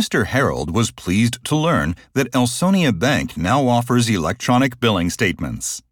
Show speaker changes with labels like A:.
A: Mr. Harold was pleased to learn that Elsonia Bank now offers electronic billing statements.